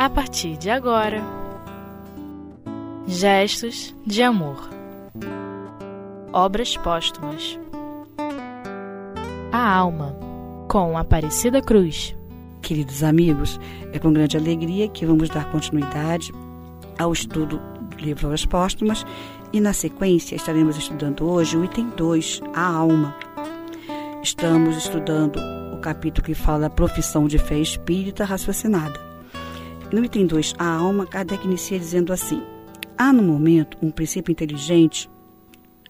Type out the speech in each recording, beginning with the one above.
a partir de agora. Gestos de Amor Obras Póstumas A Alma, com Aparecida Cruz. Queridos amigos, é com grande alegria que vamos dar continuidade ao estudo do livro Obras Póstumas e, na sequência, estaremos estudando hoje o item 2, A Alma. Estamos estudando o capítulo que fala da profissão de fé espírita raciocinada. No item 2, A Alma, Kardec inicia dizendo assim: Há no momento um princípio inteligente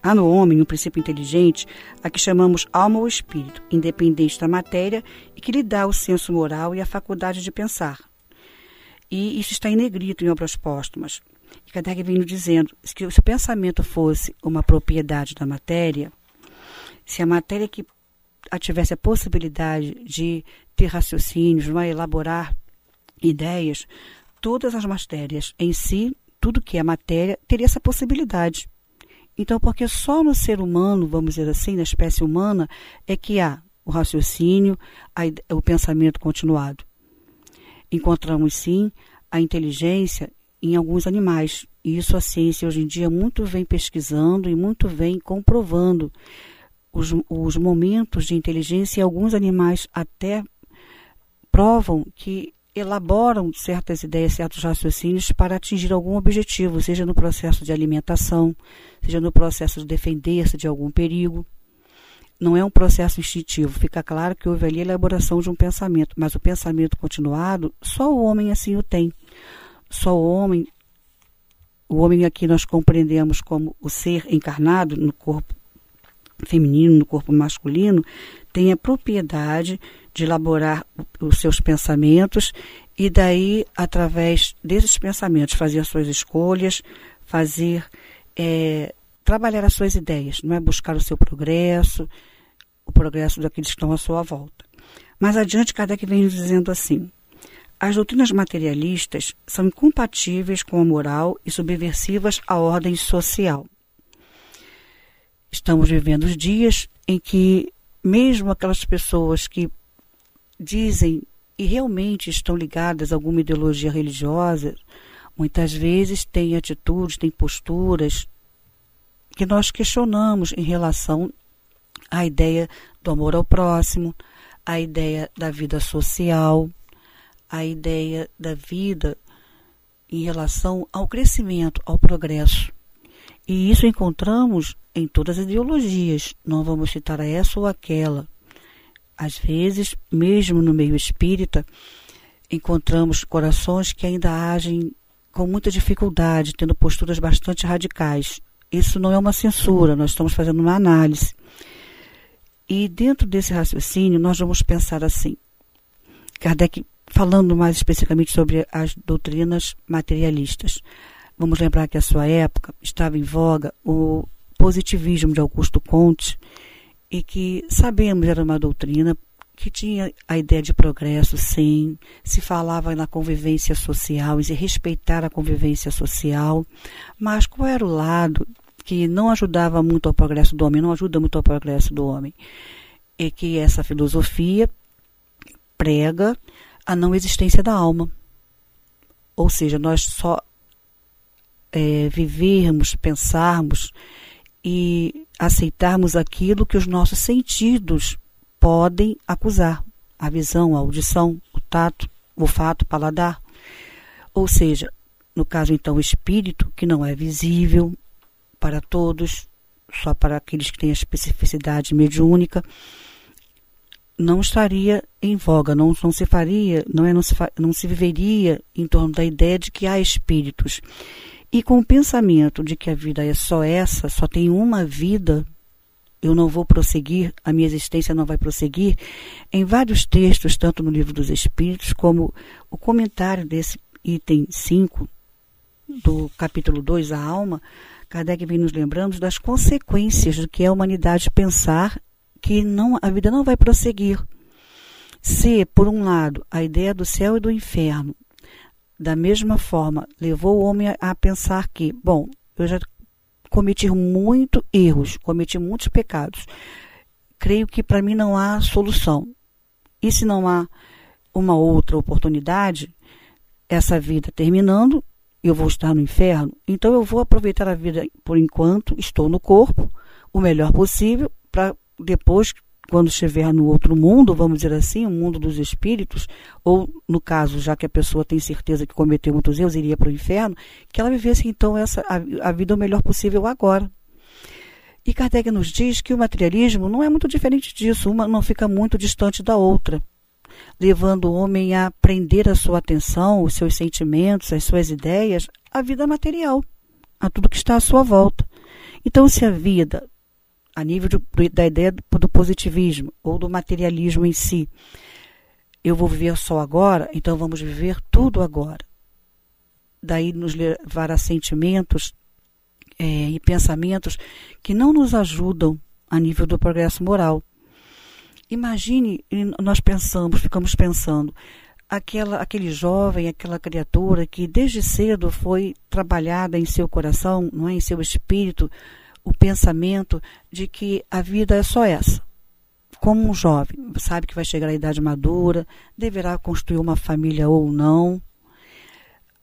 Há no homem um princípio inteligente a que chamamos alma ou espírito, independente da matéria e que lhe dá o senso moral e a faculdade de pensar. E isso está em negrito em obras póstumas. E Kardec vem dizendo que se o pensamento fosse uma propriedade da matéria, se a matéria que tivesse a possibilidade de ter raciocínios, não é, elaborar ideias, todas as matérias em si, tudo que é matéria, teria essa possibilidade. Então, porque só no ser humano, vamos dizer assim, na espécie humana, é que há o raciocínio, a, o pensamento continuado. Encontramos, sim, a inteligência em alguns animais. E isso a ciência hoje em dia muito vem pesquisando e muito vem comprovando os, os momentos de inteligência e alguns animais até provam que elaboram certas ideias, certos raciocínios para atingir algum objetivo, seja no processo de alimentação, seja no processo de defender-se de algum perigo. Não é um processo instintivo, fica claro que houve ali a elaboração de um pensamento, mas o pensamento continuado, só o homem assim o tem. Só o homem, o homem aqui nós compreendemos como o ser encarnado no corpo feminino, no corpo masculino, tem a propriedade de elaborar os seus pensamentos e daí, através desses pensamentos, fazer as suas escolhas, fazer é, trabalhar as suas ideias, não é buscar o seu progresso, o progresso daqueles que estão à sua volta. Mais adiante, Kardec vem dizendo assim: as doutrinas materialistas são incompatíveis com a moral e subversivas à ordem social. Estamos vivendo os dias em que, mesmo aquelas pessoas que dizem e realmente estão ligadas a alguma ideologia religiosa, muitas vezes têm atitudes, têm posturas que nós questionamos em relação à ideia do amor ao próximo, à ideia da vida social, à ideia da vida em relação ao crescimento, ao progresso. E isso encontramos em todas as ideologias, não vamos citar essa ou aquela. Às vezes, mesmo no meio espírita, encontramos corações que ainda agem com muita dificuldade, tendo posturas bastante radicais. Isso não é uma censura, nós estamos fazendo uma análise. E dentro desse raciocínio, nós vamos pensar assim. Kardec, falando mais especificamente sobre as doutrinas materialistas. Vamos lembrar que a sua época estava em voga o positivismo de Augusto Comte, e que sabemos era uma doutrina que tinha a ideia de progresso, sim, se falava na convivência social, em respeitar a convivência social, mas qual era o lado que não ajudava muito ao progresso do homem, não ajuda muito ao progresso do homem? É que essa filosofia prega a não existência da alma. Ou seja, nós só é, vivermos, pensarmos e aceitarmos aquilo que os nossos sentidos podem acusar: a visão, a audição, o tato, o olfato, o paladar. Ou seja, no caso então, o espírito, que não é visível para todos, só para aqueles que têm a especificidade mediúnica, não estaria em voga, não, não se faria, não, é, não, se, não se viveria em torno da ideia de que há espíritos. E com o pensamento de que a vida é só essa, só tem uma vida, eu não vou prosseguir, a minha existência não vai prosseguir, em vários textos, tanto no livro dos Espíritos, como o comentário desse item 5 do capítulo 2, a alma, Kardec vem nos lembrando das consequências do que é a humanidade pensar que não, a vida não vai prosseguir. Se, por um lado, a ideia do céu e do inferno da mesma forma, levou o homem a pensar que, bom, eu já cometi muitos erros, cometi muitos pecados. Creio que para mim não há solução. E se não há uma outra oportunidade, essa vida terminando, eu vou estar no inferno. Então eu vou aproveitar a vida por enquanto estou no corpo, o melhor possível, para depois, quando estiver no outro mundo, vamos dizer assim, o mundo dos espíritos, ou no caso, já que a pessoa tem certeza que cometeu muitos erros, iria para o inferno, que ela vivesse então essa, a, a vida o melhor possível agora. E Kardec nos diz que o materialismo não é muito diferente disso, uma não fica muito distante da outra levando o homem a prender a sua atenção, os seus sentimentos, as suas ideias, à vida material, a tudo que está à sua volta. Então, se a vida, a nível de, da ideia do, do positivismo ou do materialismo em si, eu vou viver só agora, então vamos viver tudo agora. Daí nos levar a sentimentos é, e pensamentos que não nos ajudam a nível do progresso moral. Imagine, nós pensamos, ficamos pensando, aquela, aquele jovem, aquela criatura que desde cedo foi trabalhada em seu coração, não é, em seu espírito, o pensamento de que a vida é só essa. Como um jovem, sabe que vai chegar à idade madura, deverá construir uma família ou não.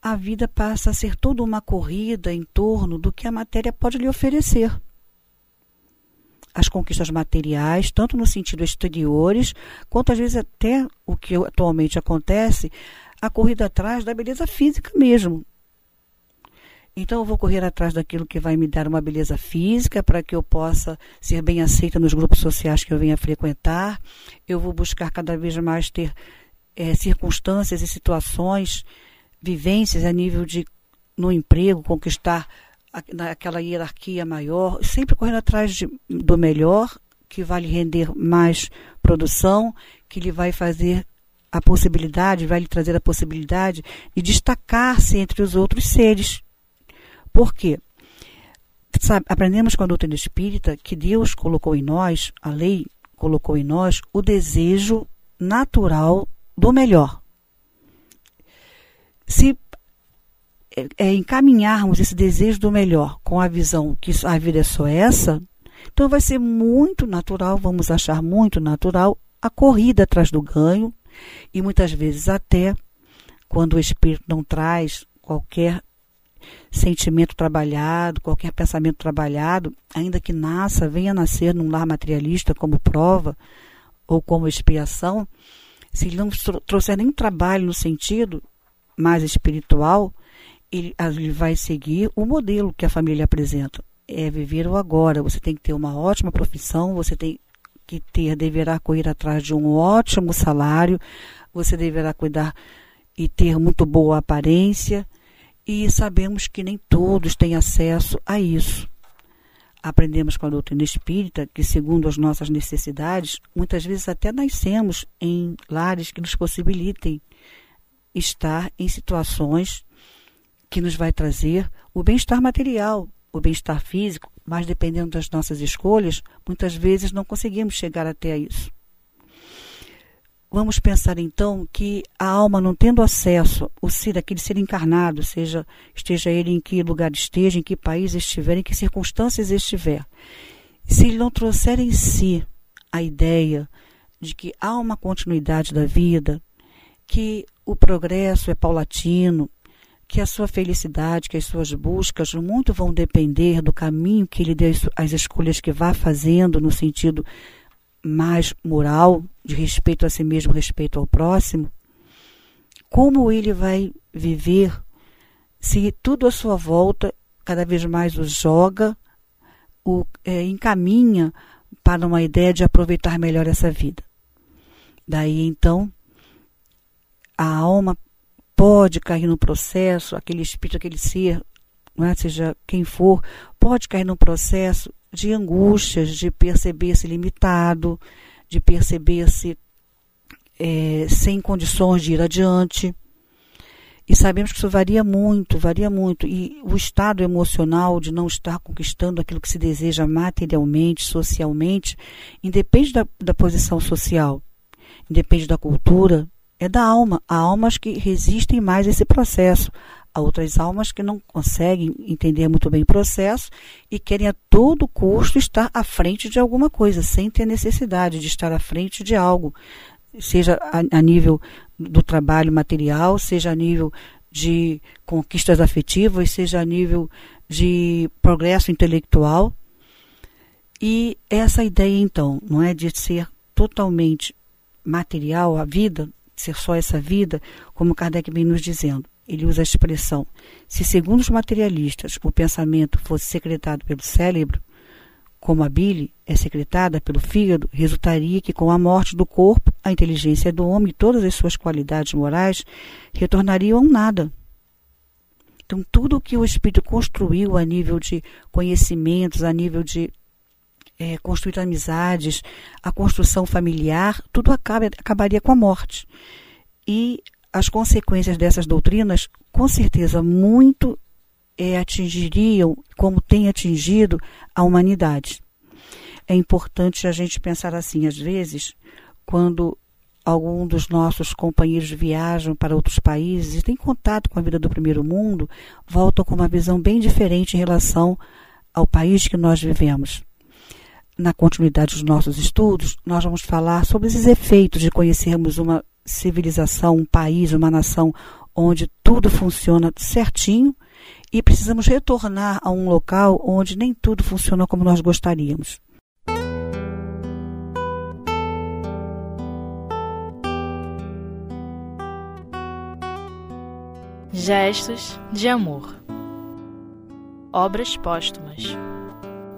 A vida passa a ser toda uma corrida em torno do que a matéria pode lhe oferecer as conquistas materiais, tanto no sentido exteriores, quanto às vezes até o que atualmente acontece, a corrida atrás da beleza física mesmo. Então eu vou correr atrás daquilo que vai me dar uma beleza física para que eu possa ser bem aceita nos grupos sociais que eu venha frequentar. Eu vou buscar cada vez mais ter é, circunstâncias e situações, vivências a nível de no emprego, conquistar naquela hierarquia maior, sempre correndo atrás de, do melhor, que vai lhe render mais produção, que lhe vai fazer a possibilidade, vai lhe trazer a possibilidade de destacar-se entre os outros seres. Por quê? Sabe, aprendemos com a doutrina espírita que Deus colocou em nós, a lei colocou em nós, o desejo natural do melhor. Se é, encaminharmos esse desejo do melhor com a visão que a vida é só essa, então vai ser muito natural, vamos achar muito natural a corrida atrás do ganho e muitas vezes até quando o espírito não traz qualquer sentimento trabalhado, qualquer pensamento trabalhado, ainda que nasça, venha nascer num lar materialista como prova ou como expiação, se ele não trouxer nenhum trabalho no sentido mais espiritual, ele, ele vai seguir o modelo que a família apresenta. É viver o agora. Você tem que ter uma ótima profissão, você tem que ter, deverá correr atrás de um ótimo salário, você deverá cuidar e ter muito boa aparência. E sabemos que nem todos têm acesso a isso. Aprendemos com a doutrina espírita que, segundo as nossas necessidades, muitas vezes até nascemos em lares que nos possibilitem estar em situações que nos vai trazer o bem-estar material, o bem-estar físico, mas dependendo das nossas escolhas, muitas vezes não conseguimos chegar até isso. Vamos pensar então que a alma não tendo acesso, o ser, aquele ser encarnado, seja esteja ele em que lugar esteja, em que país estiver, em que circunstâncias estiver, se ele não trouxer em si a ideia de que há uma continuidade da vida, que o progresso é paulatino, que a sua felicidade, que as suas buscas muito vão depender do caminho que ele dê, as escolhas que vá fazendo no sentido mais moral, de respeito a si mesmo, respeito ao próximo. Como ele vai viver se tudo à sua volta cada vez mais o joga, o é, encaminha para uma ideia de aproveitar melhor essa vida? Daí então a alma pode cair no processo, aquele espírito, aquele ser, é? seja quem for, pode cair no processo de angústias, de perceber-se limitado, de perceber-se é, sem condições de ir adiante. E sabemos que isso varia muito, varia muito. E o estado emocional de não estar conquistando aquilo que se deseja materialmente, socialmente, independe da, da posição social, independe da cultura, é da alma. Há almas que resistem mais a esse processo. Há outras almas que não conseguem entender muito bem o processo e querem a todo custo estar à frente de alguma coisa, sem ter necessidade de estar à frente de algo, seja a, a nível do trabalho material, seja a nível de conquistas afetivas, seja a nível de progresso intelectual. E essa ideia, então, não é de ser totalmente material a vida, ser só essa vida, como Kardec vem nos dizendo. Ele usa a expressão: se, segundo os materialistas, o pensamento fosse secretado pelo cérebro, como a bile é secretada pelo fígado, resultaria que, com a morte do corpo, a inteligência do homem e todas as suas qualidades morais retornariam a nada. Então, tudo o que o espírito construiu a nível de conhecimentos, a nível de é, construir amizades, a construção familiar, tudo acaba, acabaria com a morte. E as consequências dessas doutrinas, com certeza, muito é, atingiriam, como tem atingido, a humanidade. É importante a gente pensar assim, às vezes, quando algum dos nossos companheiros viajam para outros países e têm contato com a vida do primeiro mundo, voltam com uma visão bem diferente em relação ao país que nós vivemos na continuidade dos nossos estudos, nós vamos falar sobre esses efeitos de conhecermos uma civilização, um país, uma nação onde tudo funciona certinho e precisamos retornar a um local onde nem tudo funciona como nós gostaríamos. Gestos de amor. Obras póstumas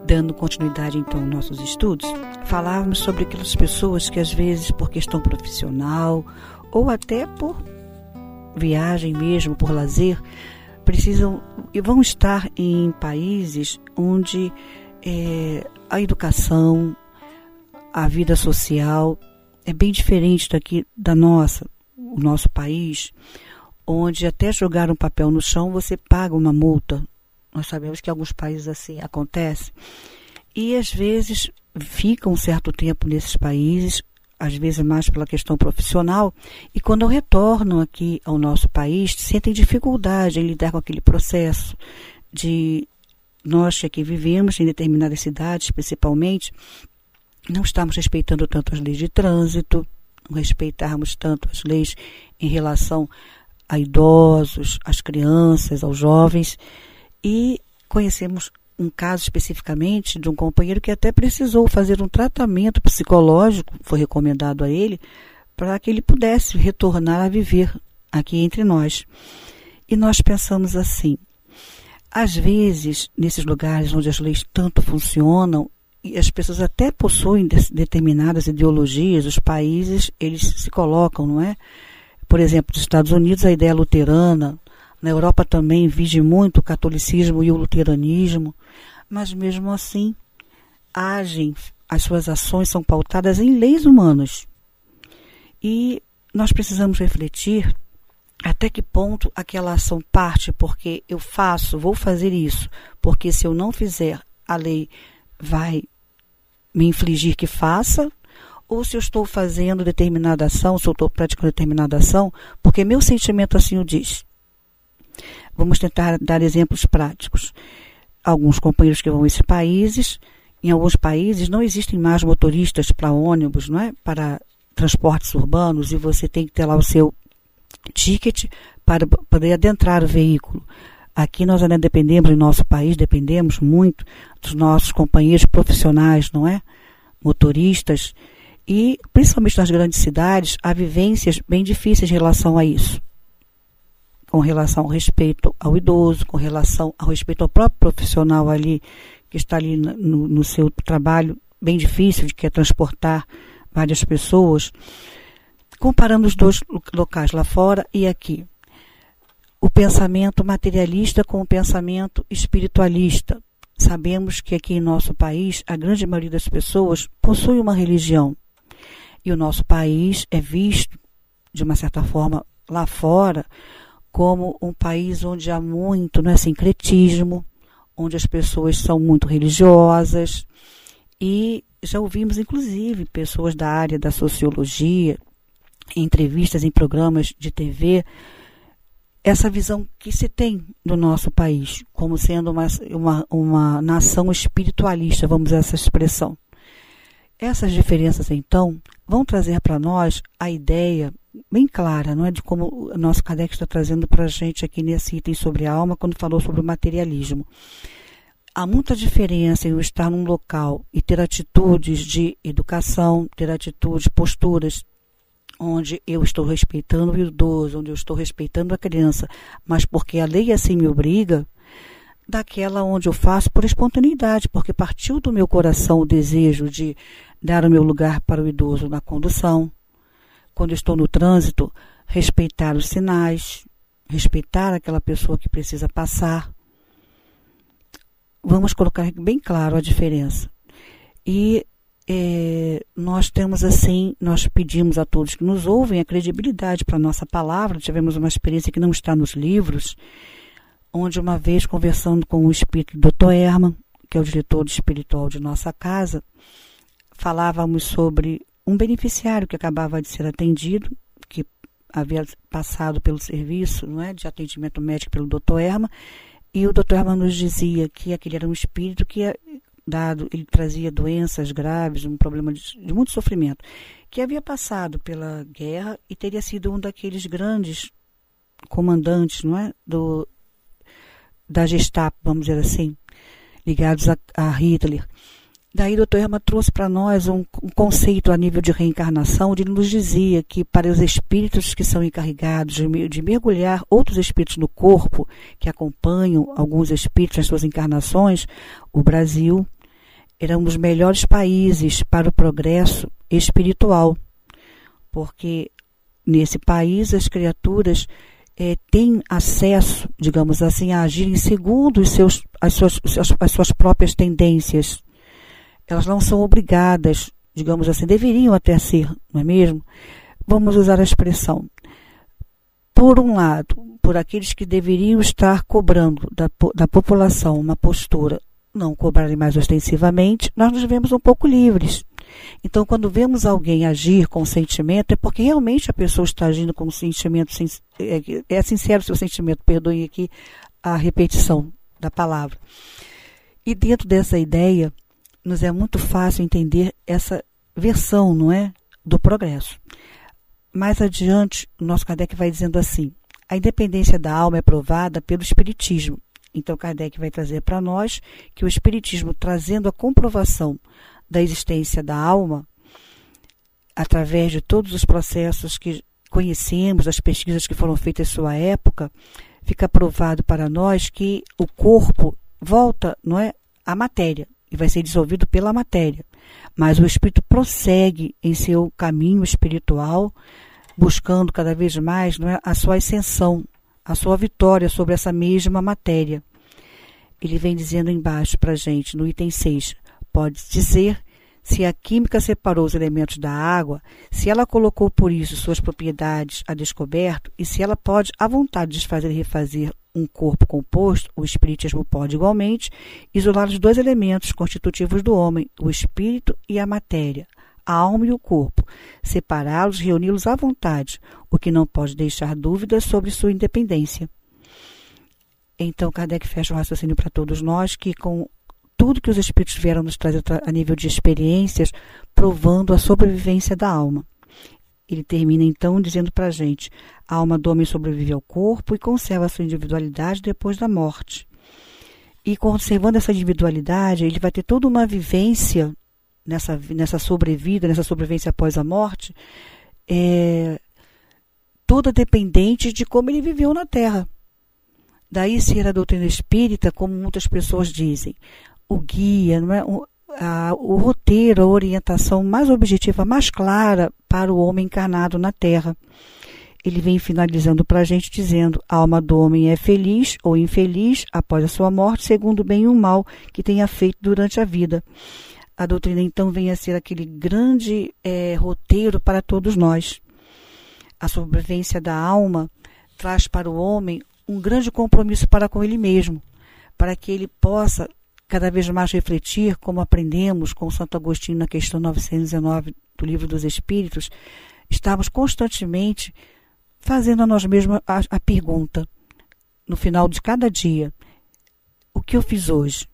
dando continuidade então aos nossos estudos, falávamos sobre aquelas pessoas que às vezes por questão profissional ou até por viagem mesmo, por lazer, precisam e vão estar em países onde é, a educação, a vida social é bem diferente daqui da nossa, o nosso país, onde até jogar um papel no chão você paga uma multa nós sabemos que alguns países assim acontece. E às vezes ficam um certo tempo nesses países, às vezes mais pela questão profissional, e quando retornam aqui ao nosso país, sentem dificuldade em lidar com aquele processo de nós que aqui vivemos em determinadas cidades, principalmente, não estamos respeitando tanto as leis de trânsito, não respeitarmos tanto as leis em relação a idosos, às crianças, aos jovens. E conhecemos um caso especificamente de um companheiro que até precisou fazer um tratamento psicológico, foi recomendado a ele, para que ele pudesse retornar a viver aqui entre nós. E nós pensamos assim: às vezes, nesses lugares onde as leis tanto funcionam, e as pessoas até possuem determinadas ideologias, os países, eles se colocam, não é? Por exemplo, nos Estados Unidos, a ideia luterana, na Europa também vige muito o catolicismo e o luteranismo, mas mesmo assim agem, as suas ações são pautadas em leis humanas. E nós precisamos refletir até que ponto aquela ação parte porque eu faço, vou fazer isso, porque se eu não fizer, a lei vai me infligir que faça, ou se eu estou fazendo determinada ação, se eu estou praticando determinada ação, porque meu sentimento assim o diz. Vamos tentar dar exemplos práticos. Alguns companheiros que vão a esses países, em alguns países não existem mais motoristas para ônibus, não é? Para transportes urbanos e você tem que ter lá o seu ticket para poder adentrar o veículo. Aqui nós ainda dependemos, em nosso país, dependemos muito dos nossos companheiros profissionais, não é? Motoristas. E, principalmente nas grandes cidades, há vivências bem difíceis em relação a isso com relação ao respeito ao idoso, com relação ao respeito ao próprio profissional ali, que está ali no, no seu trabalho bem difícil, de que é transportar várias pessoas, comparando os dois locais lá fora e aqui. O pensamento materialista com o pensamento espiritualista. Sabemos que aqui em nosso país, a grande maioria das pessoas possui uma religião. E o nosso país é visto, de uma certa forma, lá fora, como um país onde há muito é, sincretismo, onde as pessoas são muito religiosas. E já ouvimos, inclusive, pessoas da área da sociologia, em entrevistas em programas de TV, essa visão que se tem do nosso país, como sendo uma, uma, uma nação espiritualista, vamos usar essa expressão. Essas diferenças, então, vão trazer para nós a ideia bem clara, não é, de como o nosso Kardec está trazendo para a gente aqui nesse item sobre a alma, quando falou sobre o materialismo. Há muita diferença em eu estar num local e ter atitudes de educação, ter atitudes, posturas, onde eu estou respeitando o idoso, onde eu estou respeitando a criança, mas porque a lei assim me obriga, daquela onde eu faço por espontaneidade, porque partiu do meu coração o desejo de dar o meu lugar para o idoso na condução, quando estou no trânsito, respeitar os sinais, respeitar aquela pessoa que precisa passar. Vamos colocar bem claro a diferença. E é, nós temos assim, nós pedimos a todos que nos ouvem a credibilidade para a nossa palavra. Tivemos uma experiência que não está nos livros, onde uma vez conversando com o espírito do Dr. Herman, que é o diretor espiritual de nossa casa, falávamos sobre um beneficiário que acabava de ser atendido, que havia passado pelo serviço não é, de atendimento médico pelo Dr. Erma, e o Dr. Erma nos dizia que aquele era um espírito que, dado, ele trazia doenças graves, um problema de, de muito sofrimento, que havia passado pela guerra e teria sido um daqueles grandes comandantes, não é, do da Gestapo, vamos dizer assim, ligados a, a Hitler. Daí o doutor Herman trouxe para nós um, um, conceito a nível de reencarnação, onde ele nos dizia que para os espíritos que são encarregados de, de mergulhar outros espíritos no corpo, que acompanham alguns espíritos nas suas encarnações, o Brasil era um dos melhores países para o progresso espiritual, porque nesse país as criaturas é, têm acesso, digamos assim, a agirem segundo os seus, as, suas, as suas próprias tendências elas não são obrigadas, digamos assim, deveriam até ser, não é mesmo? Vamos usar a expressão. Por um lado, por aqueles que deveriam estar cobrando da, da população uma postura, não cobrarem mais ostensivamente, nós nos vemos um pouco livres. Então, quando vemos alguém agir com sentimento, é porque realmente a pessoa está agindo com sentimento, é, é sincero o seu sentimento, perdoe aqui a repetição da palavra. E dentro dessa ideia, nos é muito fácil entender essa versão, não é, do progresso. Mais adiante, o nosso Kardec vai dizendo assim: a independência da alma é provada pelo Espiritismo. Então, Kardec vai trazer para nós que o Espiritismo, trazendo a comprovação da existência da alma, através de todos os processos que conhecemos, as pesquisas que foram feitas em sua época, fica provado para nós que o corpo volta, não é, à matéria e vai ser dissolvido pela matéria. Mas o espírito prossegue em seu caminho espiritual, buscando cada vez mais é, a sua ascensão, a sua vitória sobre essa mesma matéria. Ele vem dizendo embaixo para a gente, no item 6, pode dizer se a química separou os elementos da água, se ela colocou por isso suas propriedades a descoberto e se ela pode, à vontade, desfazer e refazer um corpo composto, o Espiritismo pode igualmente isolar os dois elementos constitutivos do homem, o espírito e a matéria, a alma e o corpo, separá-los, reuni-los à vontade, o que não pode deixar dúvidas sobre sua independência. Então, Kardec fecha o raciocínio para todos nós que, com tudo que os espíritos vieram nos trazer a nível de experiências, provando a sobrevivência da alma. Ele termina então dizendo para a gente: a alma do homem sobrevive ao corpo e conserva sua individualidade depois da morte. E conservando essa individualidade, ele vai ter toda uma vivência nessa, nessa sobrevida, nessa sobrevivência após a morte, é, toda dependente de como ele viveu na Terra. Daí ser a doutrina espírita, como muitas pessoas dizem, o guia, não é? a, o roteiro, a orientação mais objetiva, mais clara para o homem encarnado na Terra. Ele vem finalizando para a gente dizendo: a alma do homem é feliz ou infeliz após a sua morte, segundo o bem e o mal que tenha feito durante a vida. A doutrina então vem a ser aquele grande é, roteiro para todos nós. A sobrevivência da alma traz para o homem um grande compromisso para com ele mesmo, para que ele possa cada vez mais refletir, como aprendemos com Santo Agostinho na questão 919 do Livro dos Espíritos, estamos constantemente fazendo a nós mesmos a, a pergunta, no final de cada dia: o que eu fiz hoje?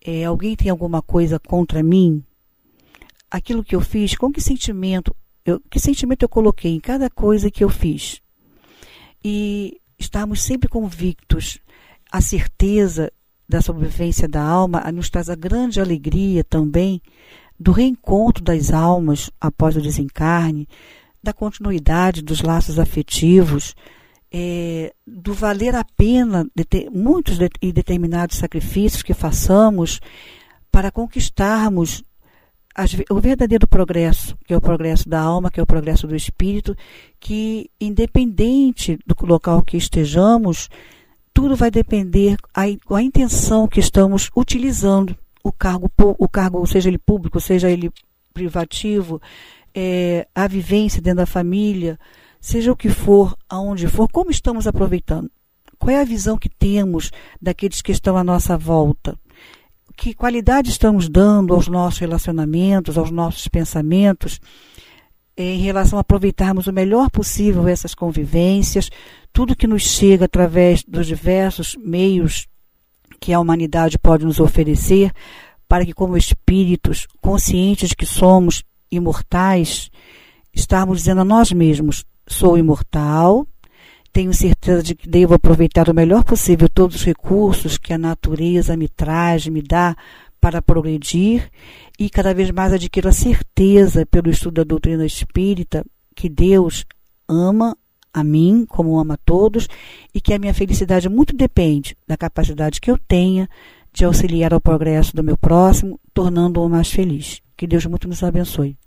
É, alguém tem alguma coisa contra mim? Aquilo que eu fiz, com que sentimento eu, que sentimento eu coloquei em cada coisa que eu fiz. E estarmos sempre convictos, a certeza da sobrevivência da alma nos traz a grande alegria também do reencontro das almas após o desencarne, da continuidade dos laços afetivos, é, do valer a pena de ter muitos de, e determinados sacrifícios que façamos para conquistarmos as, o verdadeiro progresso, que é o progresso da alma, que é o progresso do espírito, que independente do local que estejamos, tudo vai depender a, a intenção que estamos utilizando o cargo, o cargo, seja ele público, seja ele privativo, é, a vivência dentro da família, seja o que for, aonde for, como estamos aproveitando? Qual é a visão que temos daqueles que estão à nossa volta? Que qualidade estamos dando aos nossos relacionamentos, aos nossos pensamentos, em relação a aproveitarmos o melhor possível essas convivências, tudo que nos chega através dos diversos meios que a humanidade pode nos oferecer, para que, como espíritos conscientes de que somos imortais, estarmos dizendo a nós mesmos: sou imortal, tenho certeza de que devo aproveitar o melhor possível todos os recursos que a natureza me traz, me dá para progredir e cada vez mais adquiro a certeza, pelo estudo da doutrina espírita, que Deus ama a mim, como ama a todos, e que a minha felicidade muito depende da capacidade que eu tenha de auxiliar ao progresso do meu próximo, tornando-o mais feliz. Que Deus muito nos abençoe.